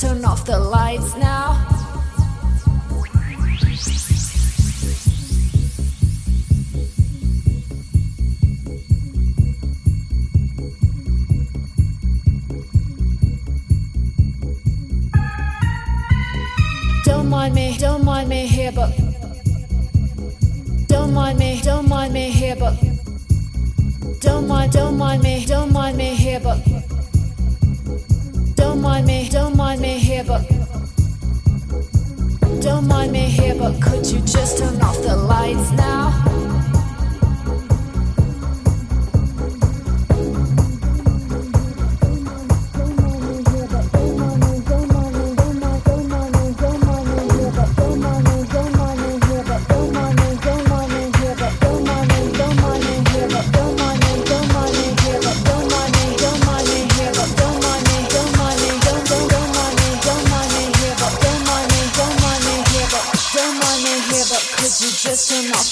turn off the lights now. Don't mind me, don't mind me here, but don't mind me, don't mind me here, but don't mind, don't mind me, don't mind me here, but. Don't mind me, don't mind me here, but don't mind me here, but could you just turn off the lights now?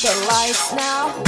The lights now.